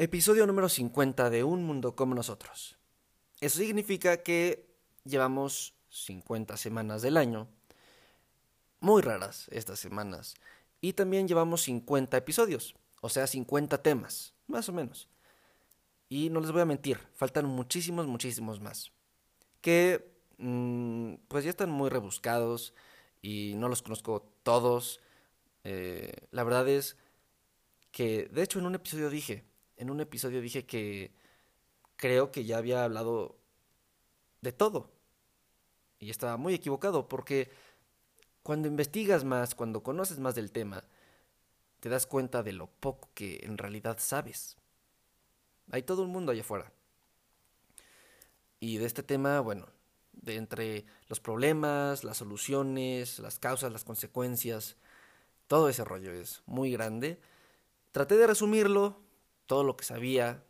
Episodio número 50 de Un Mundo como Nosotros. Eso significa que llevamos 50 semanas del año. Muy raras estas semanas. Y también llevamos 50 episodios, o sea, 50 temas, más o menos. Y no les voy a mentir, faltan muchísimos, muchísimos más. Que mm, pues ya están muy rebuscados y no los conozco todos. Eh, la verdad es que, de hecho, en un episodio dije, en un episodio dije que creo que ya había hablado de todo. Y estaba muy equivocado porque cuando investigas más, cuando conoces más del tema, te das cuenta de lo poco que en realidad sabes. Hay todo un mundo allá afuera. Y de este tema, bueno, de entre los problemas, las soluciones, las causas, las consecuencias, todo ese rollo es muy grande. Traté de resumirlo todo lo que sabía.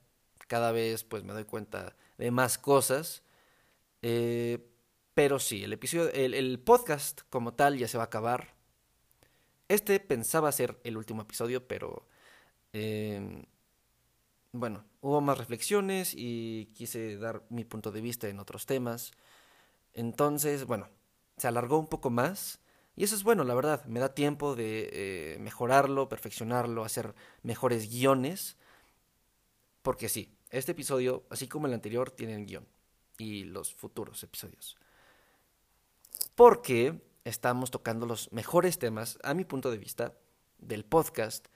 Cada vez pues me doy cuenta de más cosas. Eh, pero sí, el episodio, el, podcast como tal ya se va a acabar. Este pensaba ser el último episodio, pero em, bueno, hubo más reflexiones y quise dar mi punto de vista en otros temas. Entonces, bueno, se alargó un poco más. Y eso es bueno, la verdad. Me da tiempo de eh, mejorarlo, perfeccionarlo, hacer mejores guiones. Porque sí, este episodio, así como el anterior, tienen guion. Y los futuros episodios. Porque estamos tocando los mejores temas, a mi punto de vista, del podcast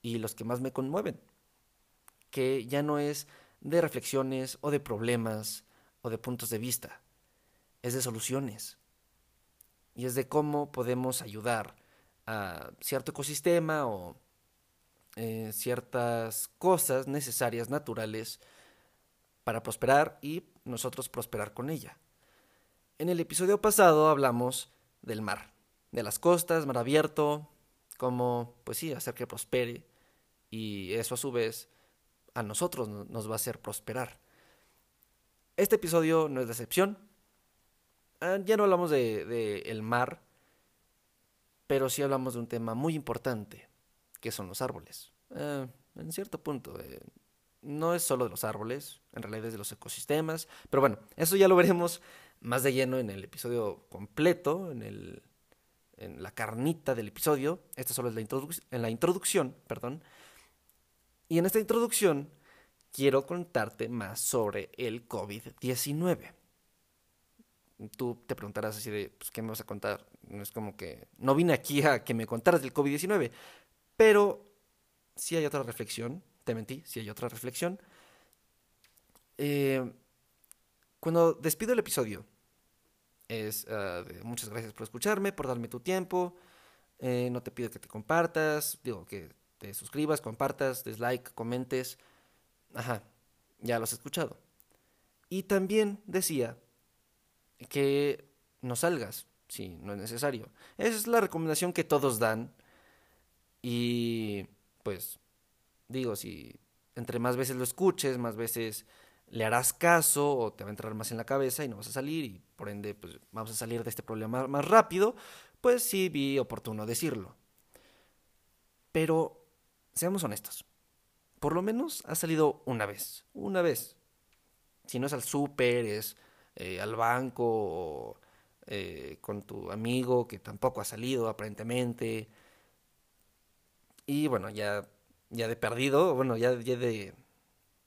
y los que más me conmueven. Que ya no es de reflexiones o de problemas o de puntos de vista. Es de soluciones. Y es de cómo podemos ayudar a cierto ecosistema o eh, ciertas cosas necesarias, naturales, para prosperar y nosotros prosperar con ella. En el episodio pasado hablamos del mar, de las costas, mar abierto, cómo, pues sí, hacer que prospere y eso a su vez a nosotros nos va a hacer prosperar. Este episodio no es de excepción. Ah, ya no hablamos de, el mar, pero sí hablamos de un tema muy importante, que son los árboles. Eh, en cierto punto, eh, no es solo de los árboles, en realidad es de los ecosistemas, pero bueno, eso ya lo veremos más de lleno en el episodio completo, en, el, en la carnita del episodio. Esta solo es la, en la introducción, perdón. Y en esta introducción quiero contarte más sobre el COVID-19. Tú te preguntarás así de, pues, ¿qué me vas a contar? No es como que, no vine aquí a que me contaras del COVID-19, pero si hay otra reflexión, te mentí, si hay otra reflexión. Eh, cuando despido el episodio, es uh, muchas gracias por escucharme, por darme tu tiempo. Eh, no te pido que te compartas, digo que te suscribas, compartas, dislike, comentes. Ajá, ya lo has escuchado. Y también decía que no salgas si no es necesario. Esa es la recomendación que todos dan. Y pues digo, si entre más veces lo escuches, más veces le harás caso o te va a entrar más en la cabeza y no vas a salir y por ende pues vamos a salir de este problema más rápido, pues sí vi oportuno decirlo. Pero seamos honestos, por lo menos ha salido una vez, una vez. Si no es al súper, es eh, al banco o eh, con tu amigo que tampoco ha salido aparentemente. Y bueno, ya ya de perdido, bueno, ya, ya de...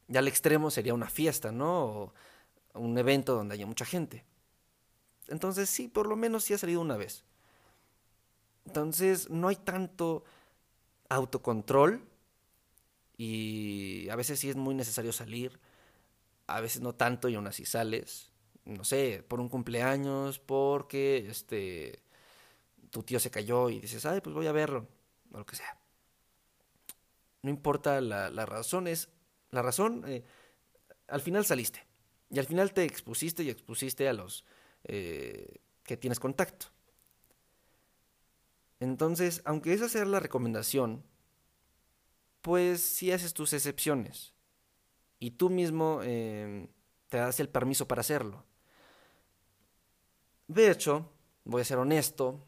Ya al extremo sería una fiesta, ¿no? O un evento donde haya mucha gente. Entonces sí, por lo menos sí ha salido una vez. Entonces no hay tanto autocontrol y a veces sí es muy necesario salir, a veces no tanto y aún así sales, no sé, por un cumpleaños, porque este tu tío se cayó y dices, ay, pues voy a verlo, o lo que sea. No importa la, razón, es la razón, eh, al final saliste. Y al final te expusiste y expusiste a los eh, que tienes contacto. Entonces, aunque esa sea la recomendación, pues si haces tus excepciones. Y tú mismo em, te das el permiso para hacerlo. De hecho, voy a ser honesto,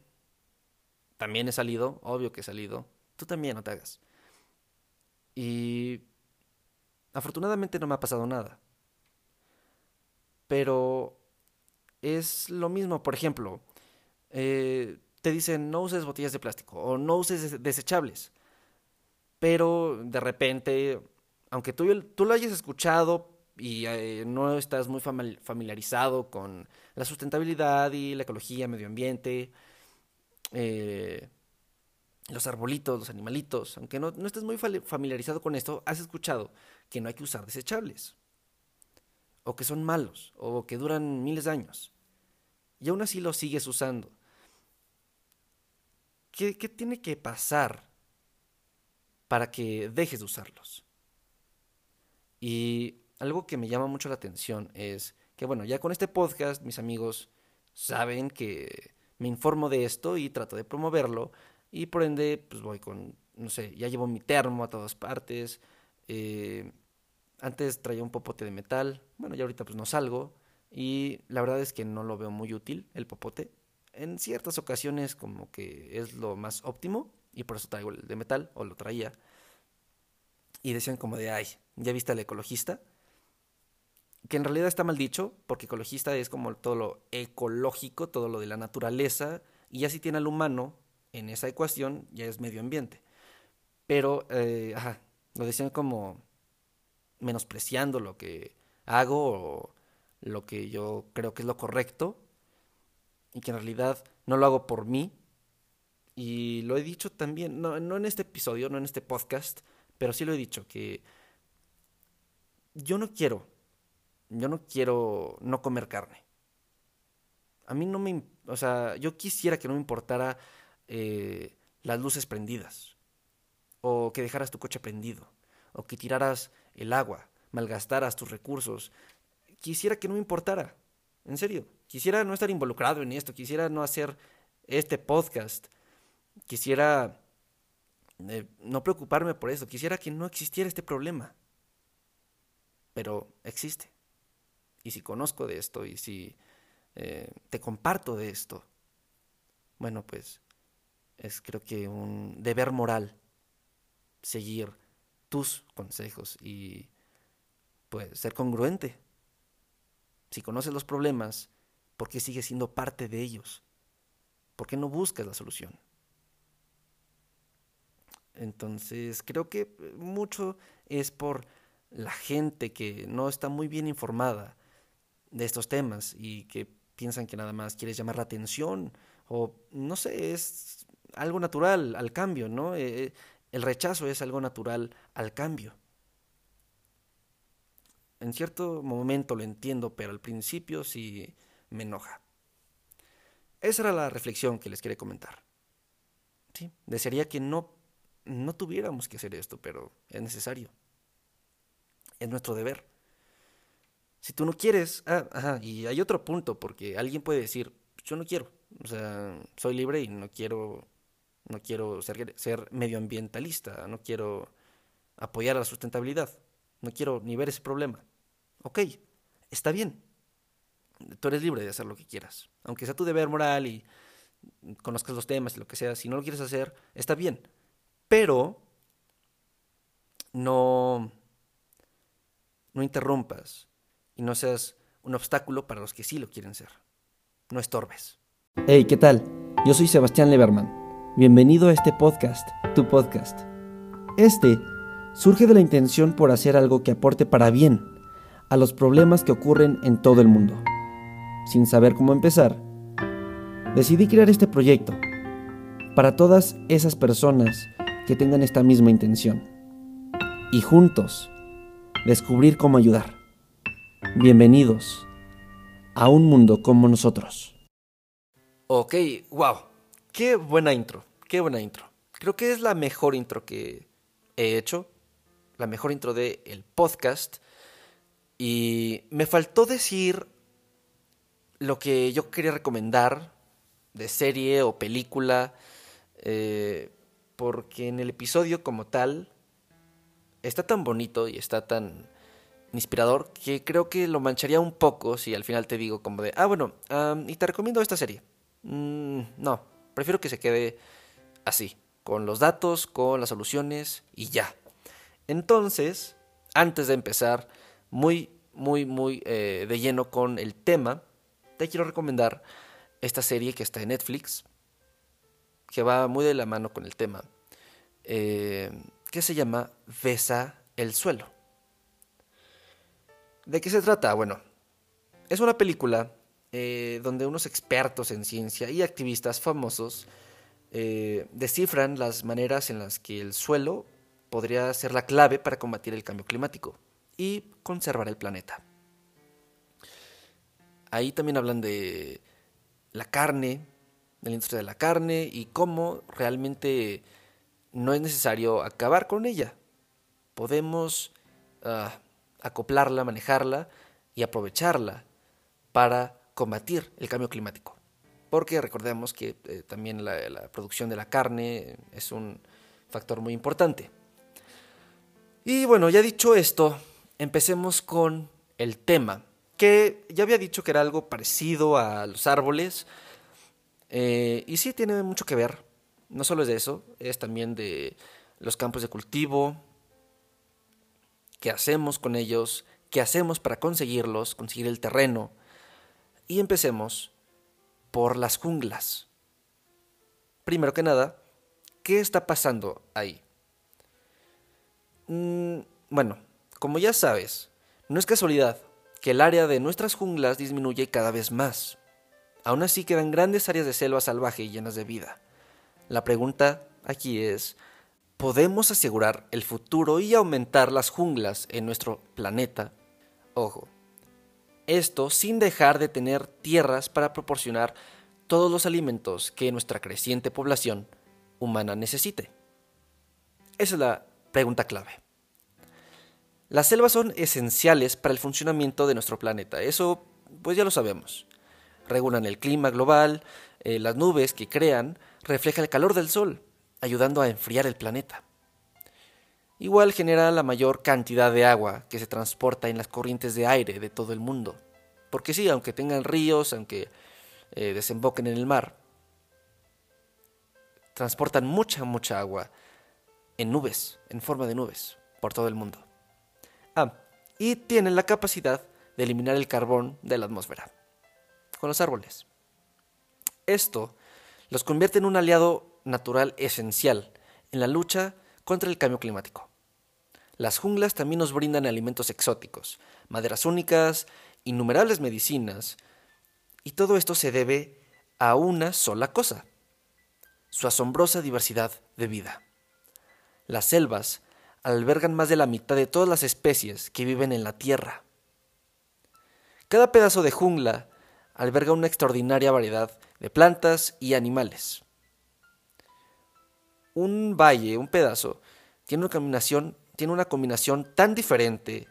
también he salido, obvio que he salido, tú también no te hagas. Y afortunadamente no me ha pasado nada. Pero es lo mismo, por ejemplo, eh, te dicen no uses botellas de plástico o no uses desechables. Pero de repente, aunque tú, tú lo hayas escuchado y eh, no estás muy familiarizado con la sustentabilidad y la ecología, medio ambiente, eh, los arbolitos, los animalitos, aunque no, estés muy familiarizado con esto, has escuchado que no hay que usar desechables, o que son malos, o que duran miles de años, y aún así los sigues usando. ¿Qué, qué tiene que pasar para que dejes de usarlos? Y algo que me llama mucho la atención es que, bueno, ya con este podcast mis amigos saben que me informo de esto y trato de promoverlo y por ende pues voy con, no sé, ya llevo mi termo a todas partes. Eh, antes traía un popote de metal, bueno, ya ahorita pues no salgo y la verdad es que no lo veo muy útil el popote. En ciertas ocasiones como que es lo más óptimo y por eso traigo el de metal o lo traía. Y decían como de, ay, ¿ya viste al ecologista? que en realidad está mal dicho, porque ecologista es como todo lo ecológico, todo lo de la naturaleza, y ya si tiene al humano en esa ecuación, ya es medio ambiente. Pero, eh, ajá, lo decían como menospreciando lo que hago o lo que yo creo que es lo correcto, y que en realidad no lo hago por mí. Y lo he dicho también, no, no en este episodio, no en este podcast, pero sí lo he dicho, que yo no quiero yo no quiero no comer carne. A mí no me... O sea, yo quisiera que no me importara eh, las luces prendidas. O que dejaras tu coche prendido. O que tiraras el agua. Malgastaras tus recursos. Quisiera que no me importara. En serio. Quisiera no estar involucrado en esto. Quisiera no hacer este podcast. Quisiera eh, no preocuparme por eso. Quisiera que no existiera este problema. Pero existe y si conozco de esto y si eh, te comparto de esto, bueno, pues es creo que un deber moral seguir tus consejos y pues ser congruente. Si conoces los problemas, ¿por qué sigues siendo parte de ellos? ¿Por qué no buscas la solución? Entonces, creo que mucho es por la gente que no está muy bien informada de estos temas y que piensan que nada más quieres llamar la atención o no sé, es algo natural al cambio, ¿no? Eh, eh, el rechazo es algo natural al cambio. En cierto momento lo entiendo, pero al principio sí me enoja. Esa era la reflexión que les quería comentar. Sí, desearía que no, no tuviéramos que hacer esto, pero es necesario. Es nuestro deber. Si tú no quieres, ah, ajá, y hay otro punto, porque alguien puede decir, yo no quiero, o sea, soy libre y no quiero, no quiero ser, ser medioambientalista, no quiero apoyar a la sustentabilidad, no quiero ni ver ese problema. Ok, está bien, tú eres libre de hacer lo que quieras, aunque sea tu deber moral y conozcas los temas y lo que sea, si no lo quieres hacer, está bien, pero no, no interrumpas y no seas un obstáculo para los que sí lo quieren ser. No estorbes. Hey, ¿qué tal? Yo soy Sebastián Leberman. Bienvenido a este podcast, tu podcast. Este surge de la intención por hacer algo que aporte para bien a los problemas que ocurren en todo el mundo. Sin saber cómo empezar, decidí crear este proyecto para todas esas personas que tengan esta misma intención y juntos descubrir cómo ayudar. Bienvenidos a un mundo como nosotros. Ok, wow. Qué buena intro, qué buena intro. Creo que es la mejor intro que he hecho, la mejor intro del el podcast. Y me faltó decir lo que yo quería recomendar de serie o película, eh, porque en el episodio como tal está tan bonito y está tan inspirador que creo que lo mancharía un poco si al final te digo como de, ah, bueno, y te recomiendo esta serie. Mm, no, prefiero que se quede así, con los datos, con las soluciones y ya. Entonces, antes de empezar muy, muy, muy eh, de lleno con el tema, te quiero recomendar esta serie que está en Netflix, que va muy de la mano con el tema, eh, que se llama Besa el suelo. ¿De qué se trata? Bueno, es una película eh, donde unos expertos en ciencia y activistas famosos eh, descifran las maneras en las que el suelo podría ser la clave para combatir el cambio climático y conservar el planeta. Ahí también hablan de la carne, de la industria de la carne y cómo realmente no es necesario acabar con ella. Podemos ah, acoplarla, manejarla y aprovecharla para combatir el cambio climático. Porque recordemos que eh, también la, producción de la carne es un factor muy importante. Y bueno, ya dicho esto, empecemos con el tema, que ya había dicho que era algo parecido a los árboles, eh, y sí tiene mucho que ver, no solo es de eso, es también de los campos de cultivo, qué hacemos con ellos, qué hacemos para conseguirlos, conseguir el terreno. Y empecemos por las junglas. Primero que nada, ¿qué está pasando ahí? Mm, bueno, como ya sabes, no es casualidad que el área de nuestras junglas disminuye cada vez más. Aún así quedan grandes áreas de selva salvaje llenas de vida. La pregunta aquí es, ¿podemos asegurar el futuro y aumentar las junglas en nuestro planeta? Ojo, esto sin dejar de tener tierras para proporcionar todos los alimentos que nuestra creciente población humana necesite. Esa es la pregunta clave. Las selvas son esenciales para el funcionamiento de nuestro planeta, eso pues ya lo sabemos regulan el clima global, eh, las nubes que crean reflejan el calor del Sol, ayudando a enfriar el planeta. Igual genera la mayor cantidad de agua que se transporta en las corrientes de aire de todo el mundo. Porque sí, aunque tengan ríos, aunque eh, desemboquen en el mar, transportan mucha, mucha agua en nubes, en forma de nubes, por todo el mundo. Ah, y tienen la capacidad de eliminar el carbón de la atmósfera con los árboles. Esto los convierte en un aliado natural esencial en la lucha contra el cambio climático. Las junglas también nos brindan alimentos exóticos, maderas únicas, innumerables medicinas, y todo esto se debe a una sola cosa, su asombrosa diversidad de vida. Las selvas albergan más de la mitad de todas las especies que viven en la Tierra. Cada pedazo de jungla alberga una extraordinaria variedad de plantas y animales. Un valle, un pedazo, tiene una combinación, tiene una combinación tan diferente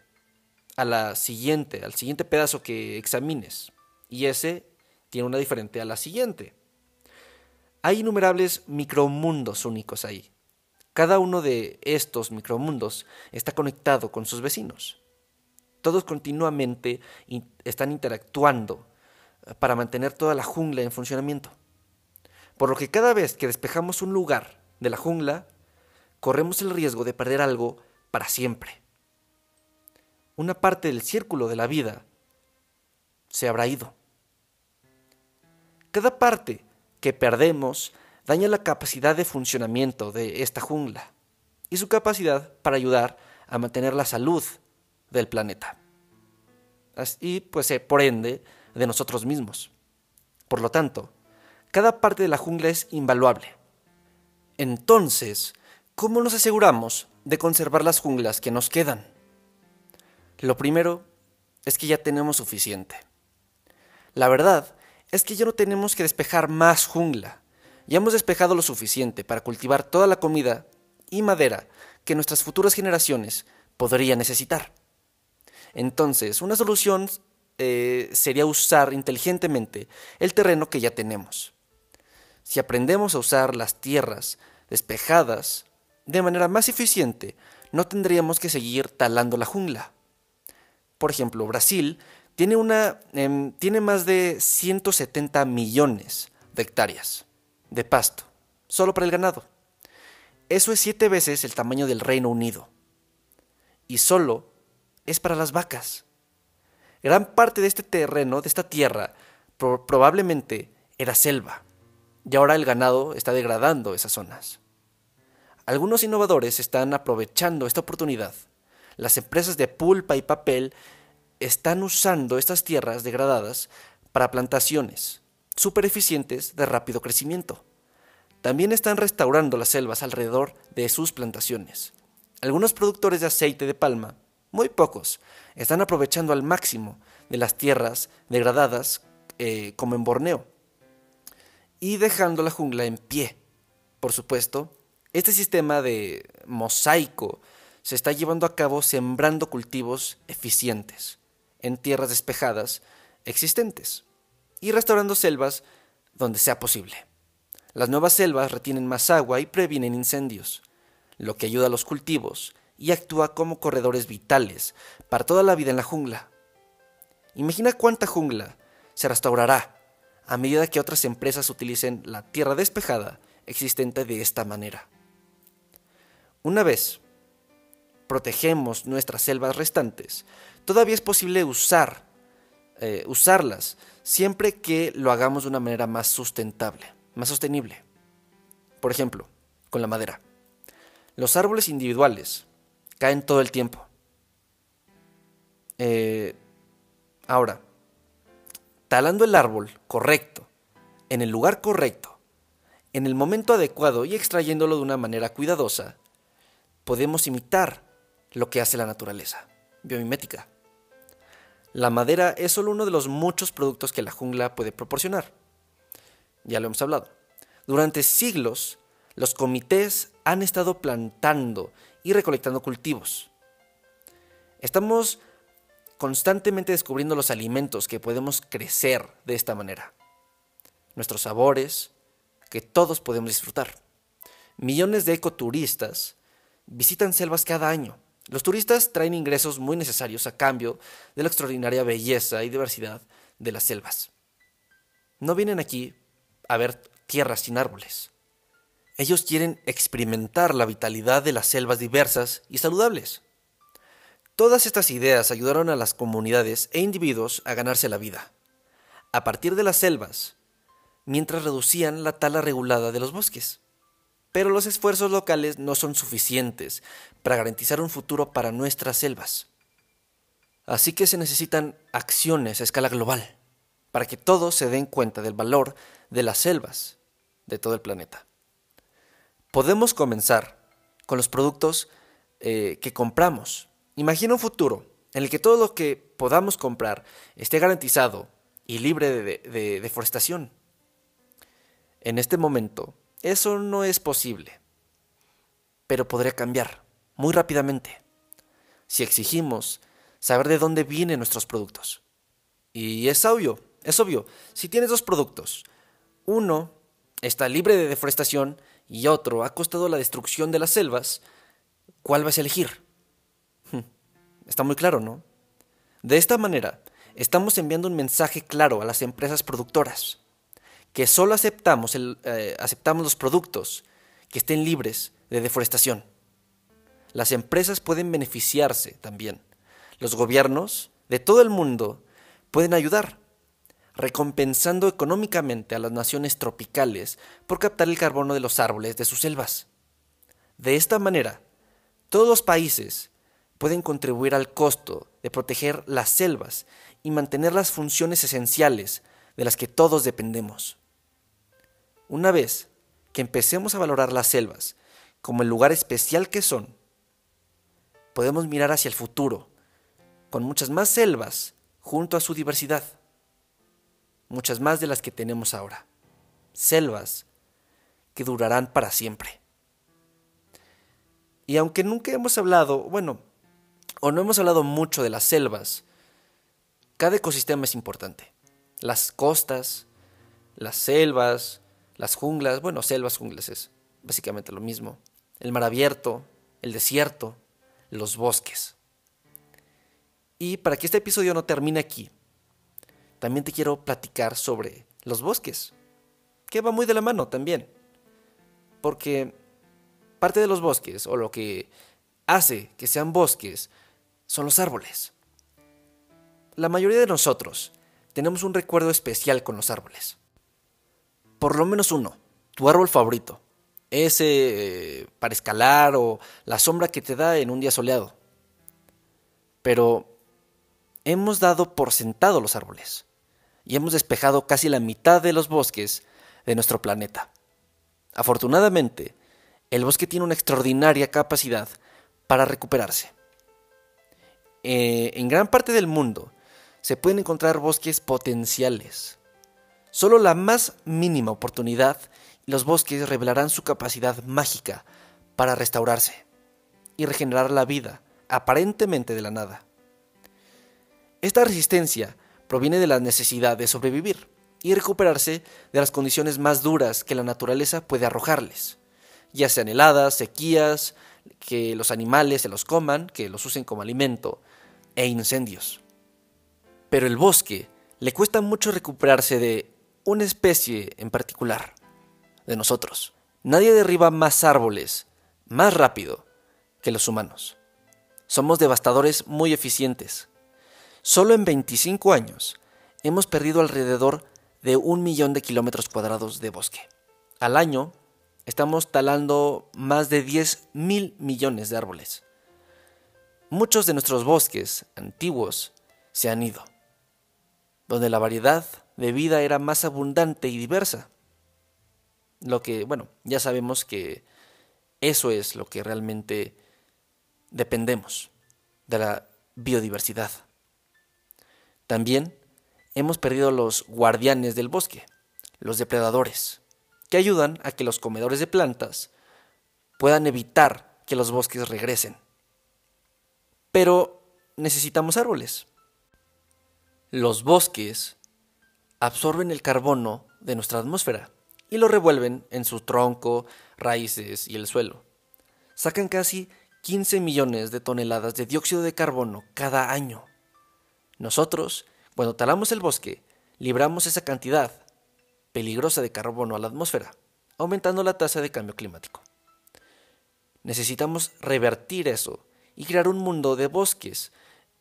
a la siguiente, al siguiente pedazo que examines, y ese tiene una diferente a la siguiente. Hay innumerables micromundos únicos ahí. Cada uno de estos micromundos está conectado con sus vecinos. Todos continuamente están interactuando para mantener toda la jungla en funcionamiento. Por lo que cada vez que despejamos un lugar de la jungla, corremos el riesgo de perder algo para siempre. Una parte del círculo de la vida se habrá ido. Cada parte que perdemos daña la capacidad de funcionamiento de esta jungla y su capacidad para ayudar a mantener la salud del planeta. Y pues por ende de nosotros mismos. Por lo tanto, cada parte de la jungla es invaluable. Entonces, ¿cómo nos aseguramos de conservar las junglas que nos quedan? Lo primero es que ya tenemos suficiente. La verdad es que ya no tenemos que despejar más jungla. Ya hemos despejado lo suficiente para cultivar toda la comida y madera que nuestras futuras generaciones podrían necesitar. Entonces, una solución eh, sería usar inteligentemente el terreno que ya tenemos. Si aprendemos a usar las tierras despejadas de manera más eficiente, no tendríamos que seguir talando la jungla. Por ejemplo, Brasil tiene, una, em, tiene más de 170 millones de hectáreas de pasto, solo para el ganado. Eso es siete veces el tamaño del Reino Unido. Y solo es para las vacas. Gran parte de este terreno, de esta tierra, probablemente era selva, y ahora el ganado está degradando esas zonas. Algunos innovadores están aprovechando esta oportunidad. Las empresas de pulpa y papel están usando estas tierras degradadas para plantaciones super eficientes de rápido crecimiento. También están restaurando las selvas alrededor de sus plantaciones. Algunos productores de aceite de palma, muy pocos, están aprovechando al máximo de las tierras degradadas eh, como en Borneo y dejando la jungla en pie. Por supuesto, este sistema de mosaico se está llevando a cabo sembrando cultivos eficientes en tierras despejadas existentes y restaurando selvas donde sea posible. Las nuevas selvas retienen más agua y previenen incendios, lo que ayuda a los cultivos y actúa como corredores vitales para toda la vida en la jungla. Imagina cuánta jungla se restaurará a medida que otras empresas utilicen la tierra despejada existente de esta manera. Una vez protegemos nuestras selvas restantes, todavía es posible usar, eh, usarlas siempre que lo hagamos de una manera más sustentable, más sostenible. Por ejemplo, con la madera. Los árboles individuales caen todo el tiempo. Eh, ahora, talando el árbol correcto, en el lugar correcto, en el momento adecuado y extrayéndolo de una manera cuidadosa, podemos imitar lo que hace la naturaleza, biomimética. La madera es solo uno de los muchos productos que la jungla puede proporcionar. Ya lo hemos hablado. Durante siglos, los comités han estado plantando y recolectando cultivos. Estamos constantemente descubriendo los alimentos que podemos crecer de esta manera. Nuestros sabores, que todos podemos disfrutar. Millones de ecoturistas visitan selvas cada año. Los turistas traen ingresos muy necesarios a cambio de la extraordinaria belleza y diversidad de las selvas. No vienen aquí a ver tierras sin árboles. Ellos quieren experimentar la vitalidad de las selvas diversas y saludables. Todas estas ideas ayudaron a las comunidades e individuos a ganarse la vida, a partir de las selvas, mientras reducían la tala regulada de los bosques. Pero los esfuerzos locales no son suficientes para garantizar un futuro para nuestras selvas. Así que se necesitan acciones a escala global, para que todos se den cuenta del valor de las selvas de todo el planeta. Podemos comenzar con los productos eh, que compramos Imagina un futuro en el que todo lo que podamos comprar esté garantizado y libre de, deforestación. En este momento, eso no es posible, pero podría cambiar muy rápidamente si exigimos saber de dónde vienen nuestros productos. Y es obvio, es obvio, si tienes dos productos, uno está libre de deforestación y otro ha costado la destrucción de las selvas, ¿cuál vas a elegir? Está muy claro, ¿no? De esta manera, estamos enviando un mensaje claro a las empresas productoras, que solo aceptamos, el, eh, aceptamos los productos que estén libres de deforestación. Las empresas pueden beneficiarse también. Los gobiernos de todo el mundo pueden ayudar, recompensando económicamente a las naciones tropicales por captar el carbono de los árboles de sus selvas. De esta manera, todos los países pueden contribuir al costo de proteger las selvas y mantener las funciones esenciales de las que todos dependemos. Una vez que empecemos a valorar las selvas como el lugar especial que son, podemos mirar hacia el futuro, con muchas más selvas junto a su diversidad, muchas más de las que tenemos ahora, selvas que durarán para siempre. Y aunque nunca hemos hablado, bueno, o no hemos hablado mucho de las selvas. Cada ecosistema es importante. Las costas, las selvas, las junglas, bueno, selvas, junglas es básicamente lo mismo. El mar abierto, el desierto, los bosques. Y para que este episodio no termine aquí, también te quiero platicar sobre los bosques, que va muy de la mano también. Porque parte de los bosques, o lo que hace que sean bosques, son los árboles. La mayoría de nosotros tenemos un recuerdo especial con los árboles. Por lo menos uno, tu árbol favorito. Ese eh, para escalar o la sombra que te da en un día soleado. Pero hemos dado por sentado los árboles y hemos despejado casi la mitad de los bosques de nuestro planeta. Afortunadamente, el bosque tiene una extraordinaria capacidad para recuperarse. Eh, en gran parte del mundo se pueden encontrar bosques potenciales. Solo la más mínima oportunidad y los bosques revelarán su capacidad mágica para restaurarse y regenerar la vida, aparentemente de la nada. Esta resistencia proviene de la necesidad de sobrevivir y recuperarse de las condiciones más duras que la naturaleza puede arrojarles, ya sean heladas, sequías, que los animales se los coman, que los usen como alimento, e incendios. Pero el bosque le cuesta mucho recuperarse de una especie en particular, de nosotros. Nadie derriba más árboles más rápido que los humanos. Somos devastadores muy eficientes. Solo en 25 años hemos perdido alrededor de un millón de kilómetros cuadrados de bosque. Al año estamos talando más de 10 mil millones de árboles. Muchos de nuestros bosques antiguos se han ido, donde la variedad de vida era más abundante y diversa. Lo que, bueno, ya sabemos que eso es lo que realmente dependemos, de la biodiversidad. También hemos perdido los guardianes del bosque, los depredadores, que ayudan a que los comedores de plantas puedan evitar que los bosques regresen. Pero necesitamos árboles. Los bosques absorben el carbono de nuestra atmósfera y lo revuelven en su tronco, raíces y el suelo. Sacan casi 15 millones de toneladas de dióxido de carbono cada año. Nosotros cuando talamos el bosque, libramos esa cantidad peligrosa de carbono a la atmósfera, aumentando la tasa de cambio climático. Necesitamos revertir eso y crear un mundo de bosques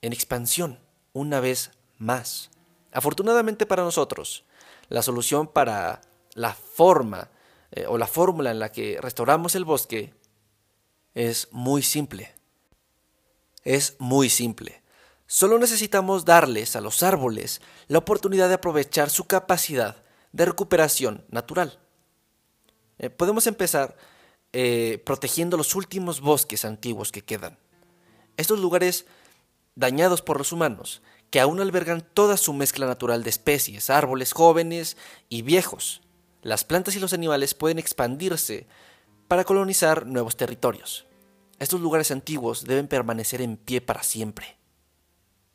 en expansión una vez más. Afortunadamente para nosotros, la solución para la forma eh, o la fórmula en la que restauramos el bosque es muy simple. Es muy simple. Solo necesitamos darles a los árboles la oportunidad de aprovechar su capacidad de recuperación natural. Eh, podemos empezar eh, protegiendo los últimos bosques antiguos que quedan. Estos lugares dañados por los humanos, que aún albergan toda su mezcla natural de especies, árboles jóvenes y viejos. Las plantas y los animales pueden expandirse para colonizar nuevos territorios. Estos lugares antiguos deben permanecer en pie para siempre.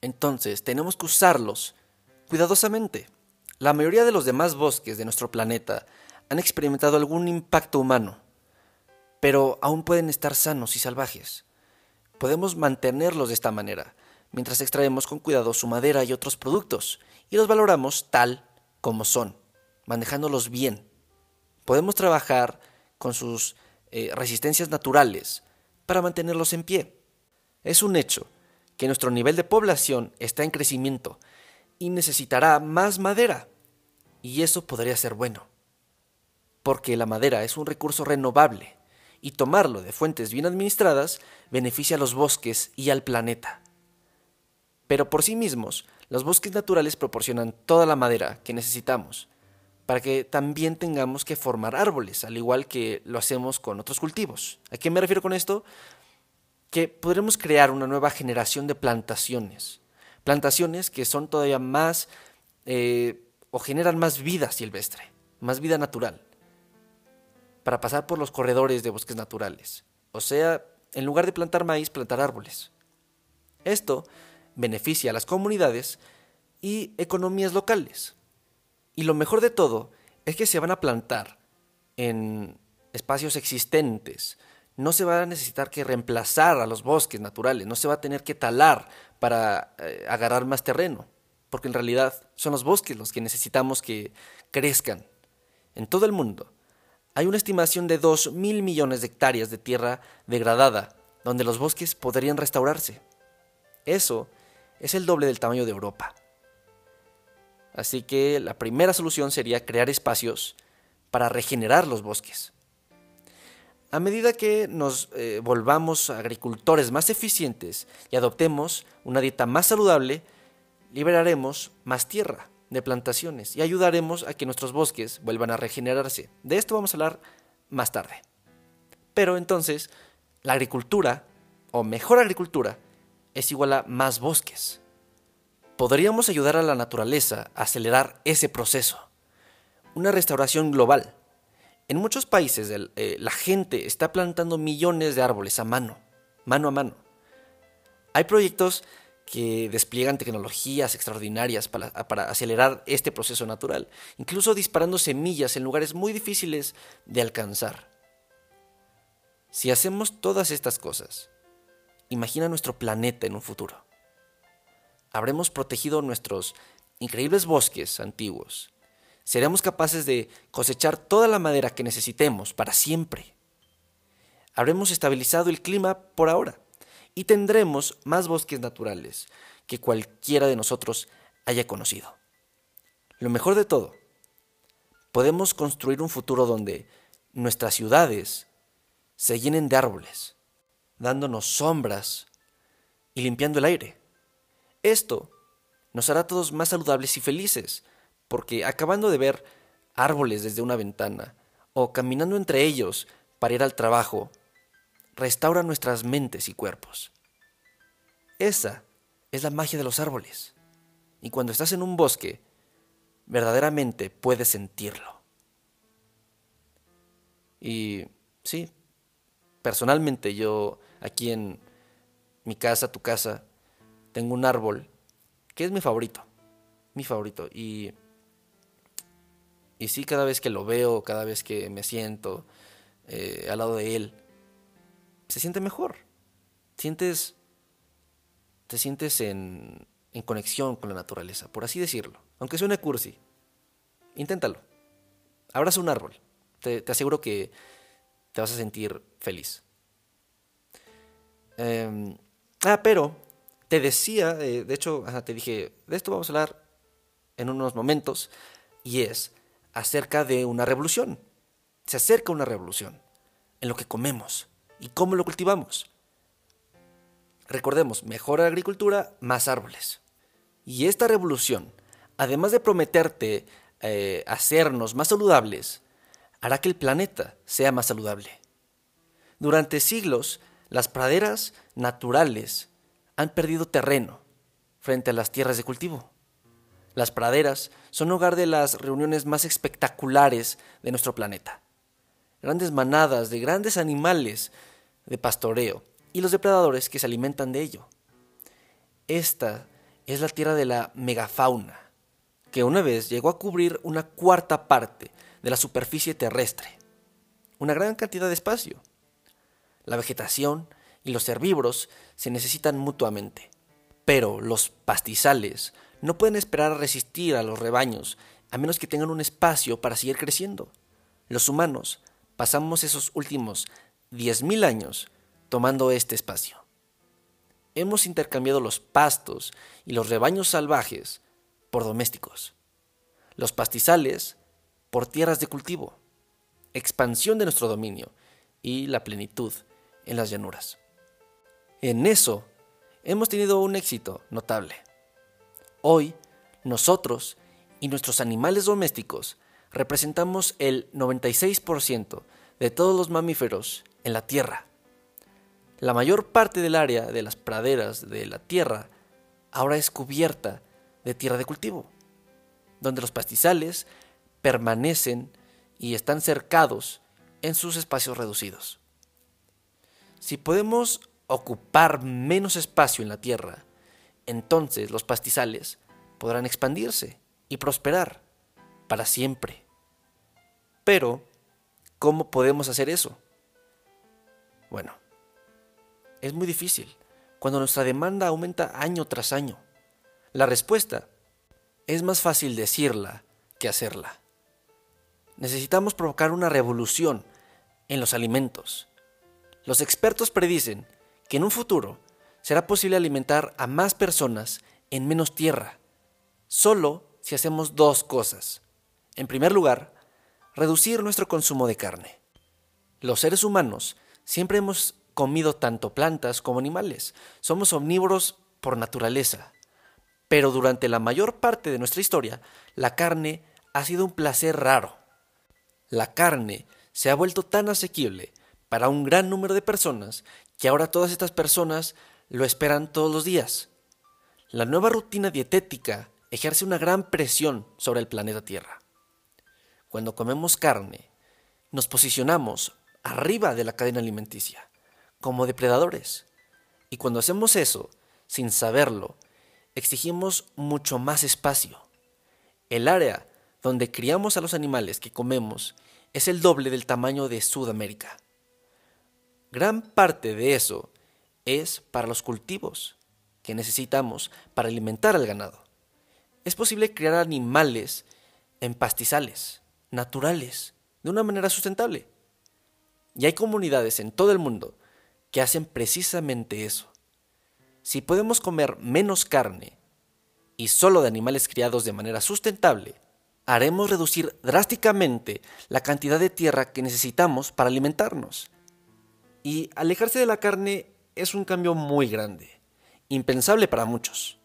Entonces tenemos que usarlos cuidadosamente. La mayoría de los demás bosques de nuestro planeta han experimentado algún impacto humano, pero aún pueden estar sanos y salvajes. Podemos mantenerlos de esta manera, mientras extraemos con cuidado su madera y otros productos, y los valoramos tal como son, manejándolos bien. Podemos trabajar con sus eh, resistencias naturales para mantenerlos en pie. Es un hecho que nuestro nivel de población está en crecimiento y necesitará más madera. Y eso podría ser bueno, porque la madera es un recurso renovable y tomarlo de fuentes bien administradas beneficia a los bosques y al planeta. Pero por sí mismos, los bosques naturales proporcionan toda la madera que necesitamos, para que también tengamos que formar árboles, al igual que lo hacemos con otros cultivos. ¿A qué me refiero con esto? que podremos crear una nueva generación de plantaciones. Plantaciones que son todavía más eh, o generan más vida silvestre, más vida natural, para pasar por los corredores de bosques naturales. O sea, en lugar de plantar maíz, plantar árboles. Esto beneficia a las comunidades y economías locales. Y lo mejor de todo es que se van a plantar en espacios existentes, no se va a necesitar que reemplazar a los bosques naturales, no se va a tener que talar para eh, agarrar más terreno, porque en realidad son los bosques los que necesitamos que crezcan. En todo el mundo hay una estimación de 2 mil millones de hectáreas de tierra degradada, donde los bosques podrían restaurarse. Eso es el doble del tamaño de Europa. Así que la primera solución sería crear espacios para regenerar los bosques. A medida que nos eh, volvamos agricultores más eficientes y adoptemos una dieta más saludable, liberaremos más tierra de plantaciones y ayudaremos a que nuestros bosques vuelvan a regenerarse. De esto vamos a hablar más tarde. Pero entonces, la agricultura, o mejor agricultura, es igual a más bosques. Podríamos ayudar a la naturaleza a acelerar ese proceso. Una restauración global en muchos países eh, la gente está plantando millones de árboles a mano, mano a mano. Hay proyectos que despliegan tecnologías extraordinarias para, para, acelerar este proceso natural, incluso disparando semillas en lugares muy difíciles de alcanzar. Si hacemos todas estas cosas, imagina nuestro planeta en un futuro. Habremos protegido nuestros increíbles bosques antiguos, seremos capaces de cosechar toda la madera que necesitemos para siempre. Habremos estabilizado el clima por ahora y tendremos más bosques naturales que cualquiera de nosotros haya conocido. Lo mejor de todo, podemos construir un futuro donde nuestras ciudades se llenen de árboles, dándonos sombras y limpiando el aire. Esto nos hará todos más saludables y felices, porque acabando de ver árboles desde una ventana o caminando entre ellos para ir al trabajo, restaura nuestras mentes y cuerpos. Esa es la magia de los árboles. Y cuando estás en un bosque, verdaderamente puedes sentirlo. Y sí, personalmente yo aquí en mi casa, tu casa, tengo un árbol que es mi favorito. Mi favorito. Y y sí, cada vez que lo veo, cada vez que me siento eh, al lado de él, se siente mejor. Sientes, te sientes en, en conexión con la naturaleza, por así decirlo. Aunque suene cursi, inténtalo. Abraza un árbol. Te, aseguro que te vas a sentir feliz. Em, ah, pero te decía, eh, de hecho, te dije, de esto vamos a hablar en unos momentos, y es acerca de una revolución. Se acerca una revolución en lo que comemos y cómo lo cultivamos. Recordemos, mejor agricultura, más árboles. Y esta revolución, además de prometerte eh, hacernos más saludables, hará que el planeta sea más saludable. Durante siglos, las praderas naturales han perdido terreno frente a las tierras de cultivo. Las praderas son hogar de las reuniones más espectaculares de nuestro planeta. Grandes manadas de grandes animales de pastoreo y los depredadores que se alimentan de ello. Esta es la tierra de la megafauna, que una vez llegó a cubrir una cuarta parte de la superficie terrestre, una gran cantidad de espacio. La vegetación y los herbívoros se necesitan mutuamente, pero los pastizales no pueden esperar a resistir a los rebaños, a menos que tengan un espacio para seguir creciendo. Los humanos pasamos esos últimos 10.000 años tomando este espacio. Hemos intercambiado los pastos y los rebaños salvajes por domésticos, los pastizales por tierras de cultivo, expansión de nuestro dominio y la plenitud en las llanuras. En eso hemos tenido un éxito notable. Hoy, nosotros y nuestros animales domésticos representamos el 96% de todos los mamíferos en la Tierra. La mayor parte del área de las praderas de la Tierra ahora es cubierta de tierra de cultivo, donde los pastizales permanecen y están cercados en sus espacios reducidos. Si podemos ocupar menos espacio en la Tierra, entonces los pastizales podrán expandirse y prosperar para siempre. Pero, ¿cómo podemos hacer eso? Bueno, es muy difícil cuando nuestra demanda aumenta año tras año. La respuesta es más fácil decirla que hacerla. Necesitamos provocar una revolución en los alimentos. Los expertos predicen que en un futuro será posible alimentar a más personas en menos tierra, solo si hacemos dos cosas. En primer lugar, reducir nuestro consumo de carne. Los seres humanos siempre hemos comido tanto plantas como animales. Somos omnívoros por naturaleza. Pero durante la mayor parte de nuestra historia, la carne ha sido un placer raro. La carne se ha vuelto tan asequible para un gran número de personas que ahora todas estas personas lo esperan todos los días. La nueva rutina dietética ejerce una gran presión sobre el planeta Tierra. Cuando comemos carne, nos posicionamos arriba de la cadena alimenticia, como depredadores. Y cuando hacemos eso, sin saberlo, exigimos mucho más espacio. El área donde criamos a los animales que comemos es el doble del tamaño de Sudamérica. Gran parte de eso es para los cultivos que necesitamos para alimentar al ganado. Es posible criar animales en pastizales, naturales, de una manera sustentable. Y hay comunidades en todo el mundo que hacen precisamente eso. Si podemos comer menos carne y solo de animales criados de manera sustentable, haremos reducir drásticamente la cantidad de tierra que necesitamos para alimentarnos. Y alejarse de la carne es un cambio muy grande, impensable para muchos.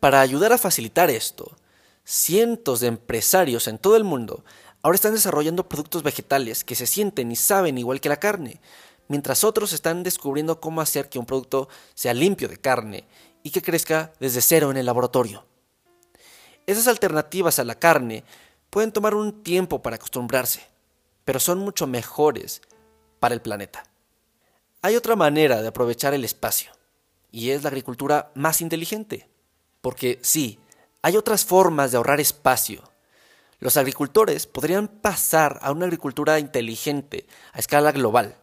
Para ayudar a facilitar esto, cientos de empresarios en todo el mundo ahora están desarrollando productos vegetales que se sienten y saben igual que la carne, mientras otros están descubriendo cómo hacer que un producto sea limpio de carne y que crezca desde cero en el laboratorio. Esas alternativas a la carne pueden tomar un tiempo para acostumbrarse, pero son mucho mejores para el planeta. Hay otra manera de aprovechar el espacio, y es la agricultura más inteligente. Porque sí, hay otras formas de ahorrar espacio. Los agricultores podrían pasar a una agricultura inteligente a escala global.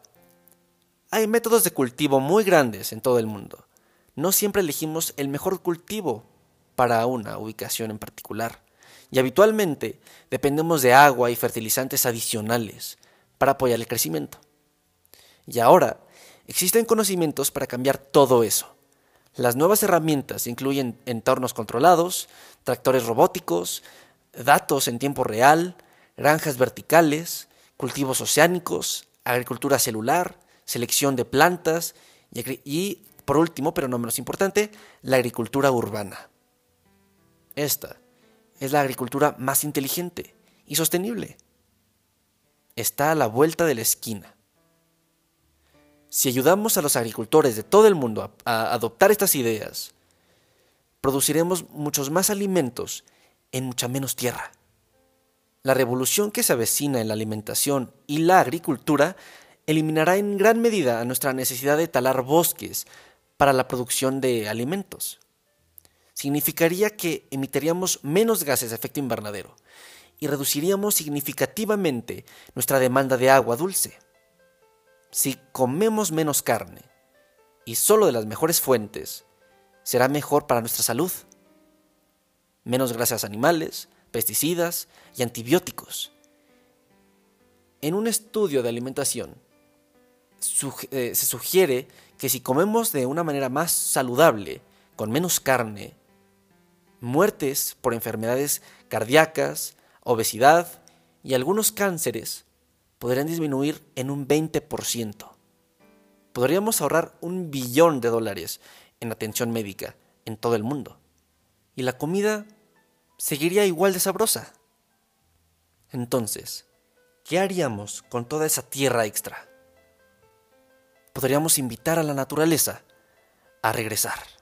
Hay métodos de cultivo muy grandes en todo el mundo. No siempre elegimos el mejor cultivo para una ubicación en particular. Y habitualmente dependemos de agua y fertilizantes adicionales para apoyar el crecimiento. Y ahora existen conocimientos para cambiar todo eso. Las nuevas herramientas incluyen entornos controlados, tractores robóticos, datos en tiempo real, granjas verticales, cultivos oceánicos, agricultura celular, selección de plantas y, por último, pero no menos importante, la agricultura urbana. Esta es la agricultura más inteligente y sostenible. Está a la vuelta de la esquina. Si ayudamos a los agricultores de todo el mundo a, adoptar estas ideas, produciremos muchos más alimentos en mucha menos tierra. La revolución que se avecina en la alimentación y la agricultura eliminará en gran medida nuestra necesidad de talar bosques para la producción de alimentos. Significaría que emitiríamos menos gases de efecto invernadero y reduciríamos significativamente nuestra demanda de agua dulce si comemos menos carne y solo de las mejores fuentes, será mejor para nuestra salud. Menos grasas animales, pesticidas y antibióticos. En un estudio de alimentación eh, se sugiere que si comemos de una manera más saludable, con menos carne, muertes por enfermedades cardíacas, obesidad y algunos cánceres podrían disminuir en un 20%. Podríamos ahorrar un billón de dólares en atención médica en todo el mundo. Y la comida seguiría igual de sabrosa. Entonces, ¿qué haríamos con toda esa tierra extra? Podríamos invitar a la naturaleza a regresar.